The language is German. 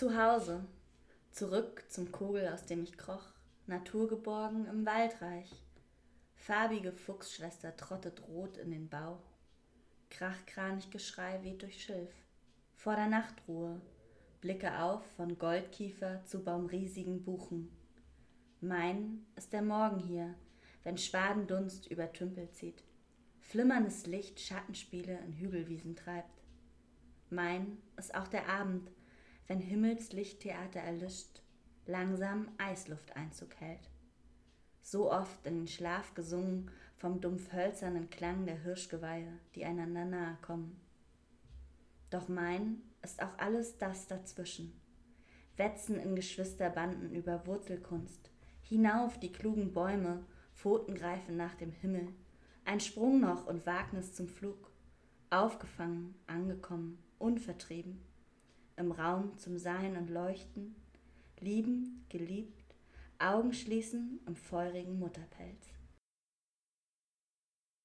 Zu Hause, zurück zum Kogel, aus dem ich kroch, naturgeborgen im Waldreich. Farbige Fuchsschwester trottet rot in den Bauch. Krachkraniggeschrei weht durch Schilf. Vor der Nachtruhe, blicke auf von Goldkiefer zu baumriesigen Buchen. Mein ist der Morgen hier, wenn Schwadendunst über Tümpel zieht, flimmerndes Licht Schattenspiele in Hügelwiesen treibt. Mein ist auch der Abend, wenn Himmelslichttheater erlischt, langsam Eisluft Einzug hält. So oft in den Schlaf gesungen vom dumpf hölzernen Klang der Hirschgeweihe, die einander nahe kommen. Doch mein ist auch alles das dazwischen. Wetzen in Geschwisterbanden über Wurzelkunst, hinauf die klugen Bäume, Pfoten greifen nach dem Himmel, ein Sprung noch und Wagnis zum Flug, aufgefangen, angekommen, unvertrieben, im Raum zum Sein und Leuchten, lieben, geliebt, Augen schließen im feurigen Mutterpelz.